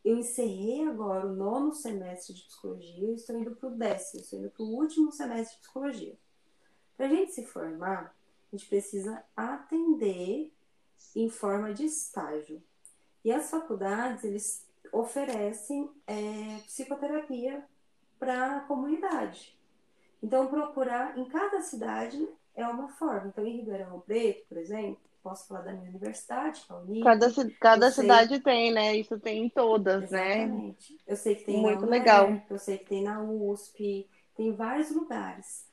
eu encerrei agora o nono semestre de psicologia e estou indo para o décimo, estou indo para o último semestre de psicologia. Para a gente se formar, a gente precisa atender em forma de estágio. E as faculdades, eles oferecem é, psicoterapia para a comunidade. Então, procurar em cada cidade é uma forma. Então, em Ribeirão Preto, por exemplo, posso falar da minha universidade, que é a Unip. Cada, cada Eu sei. cidade tem, né? Isso tem em todas, né? Exatamente. Eu sei que tem Muito na legal. UERP, eu sei que tem na USP, tem vários lugares.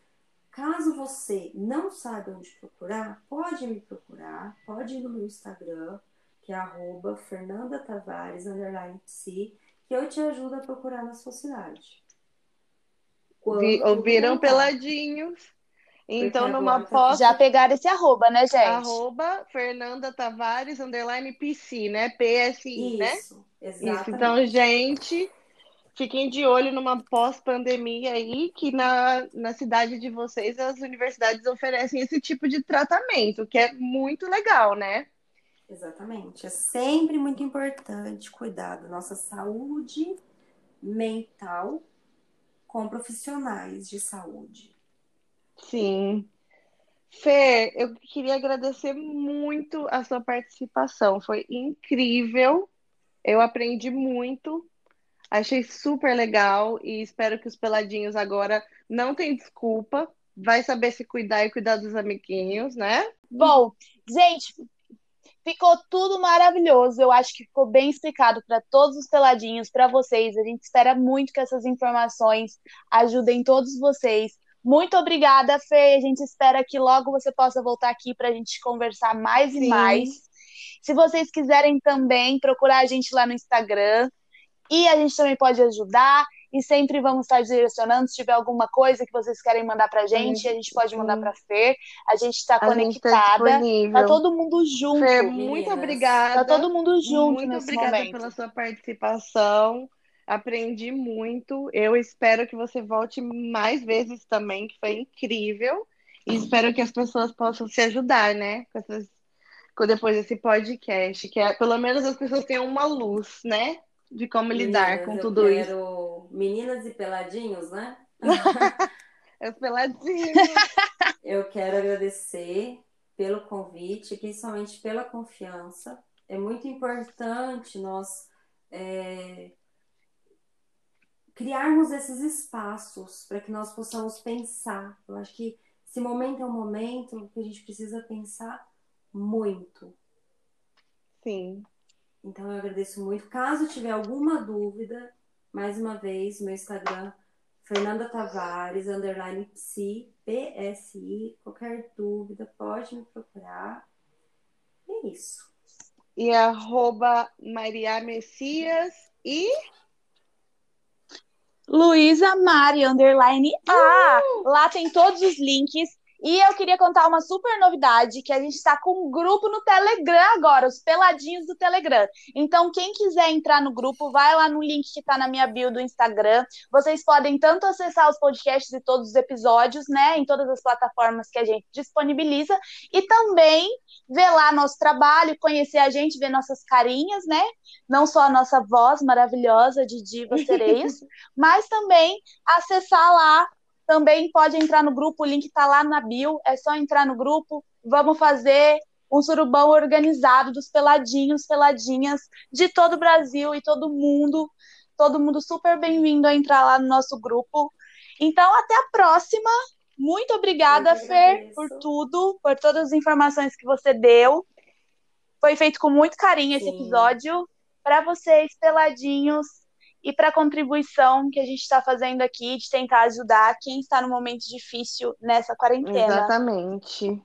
Caso você não saiba onde procurar, pode me procurar, pode ir no meu Instagram, que é arroba Fernanda Tavares, underline psi, que eu te ajudo a procurar na sua cidade. Quando Vi- ouviram peladinhos? Então, Porque numa tá pós, Já pegaram esse arroba, né, gente? arroba Fernanda Tavares, underline PC, né? PSI, né? Isso, Isso. exatamente. Então, gente, fiquem de olho numa pós-pandemia aí, que na, na cidade de vocês as universidades oferecem esse tipo de tratamento, que é muito legal, né? Exatamente. É sempre muito importante cuidar da nossa saúde mental com profissionais de saúde. Sim. Fer, eu queria agradecer muito a sua participação. Foi incrível. Eu aprendi muito. Achei super legal e espero que os peladinhos agora não tenham desculpa. Vai saber se cuidar e cuidar dos amiguinhos, né? Bom, gente, ficou tudo maravilhoso. Eu acho que ficou bem explicado para todos os peladinhos, para vocês. A gente espera muito que essas informações ajudem todos vocês. Muito obrigada, Fê. A gente espera que logo você possa voltar aqui para a gente conversar mais e Sim. mais. Se vocês quiserem também procurar a gente lá no Instagram, e a gente também pode ajudar. E sempre vamos estar direcionando. Se tiver alguma coisa que vocês querem mandar pra gente, a gente pode mandar Sim. pra Fer. A gente está gente tá conectada. disponível. Tá todo mundo junto. Fer, muito Tá obrigada. todo mundo junto Muito nesse obrigada momento. pela sua participação. Aprendi muito. Eu espero que você volte mais vezes também, que foi incrível. E espero que as pessoas possam se ajudar, né? Com essas- com depois desse podcast, que é, pelo menos as pessoas tenham uma luz, né? De como lidar Meninas, com eu tudo isso. quero Meninas e peladinhos, né? É os peladinhos. Eu quero agradecer pelo convite, principalmente pela confiança. É muito importante nós é, criarmos esses espaços para que nós possamos pensar. Eu acho que esse momento é um momento que a gente precisa pensar muito. Sim. Então eu agradeço muito. Caso tiver alguma dúvida, mais uma vez, meu Instagram, Fernanda Tavares, underline psi, PSI. Qualquer dúvida, pode me procurar. E é isso. E arroba Maria Messias e Luísa Mari, underline A. Lá tem todos os links. E eu queria contar uma super novidade, que a gente está com um grupo no Telegram agora, os peladinhos do Telegram. Então, quem quiser entrar no grupo, vai lá no link que está na minha bio do Instagram. Vocês podem tanto acessar os podcasts e todos os episódios, né, em todas as plataformas que a gente disponibiliza, e também ver lá nosso trabalho, conhecer a gente, ver nossas carinhas, né? Não só a nossa voz maravilhosa de divas sereias, mas também acessar lá também pode entrar no grupo, o link está lá na bio, é só entrar no grupo. Vamos fazer um surubão organizado dos peladinhos, peladinhas de todo o Brasil e todo mundo. Todo mundo super bem-vindo a entrar lá no nosso grupo. Então, até a próxima. Muito obrigada, Fer, por tudo, por todas as informações que você deu. Foi feito com muito carinho esse episódio. Para vocês, peladinhos, e para a contribuição que a gente está fazendo aqui de tentar ajudar quem está no momento difícil nessa quarentena. Exatamente.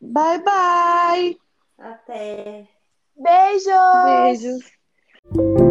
Bye, bye. Até. Beijos. Beijos.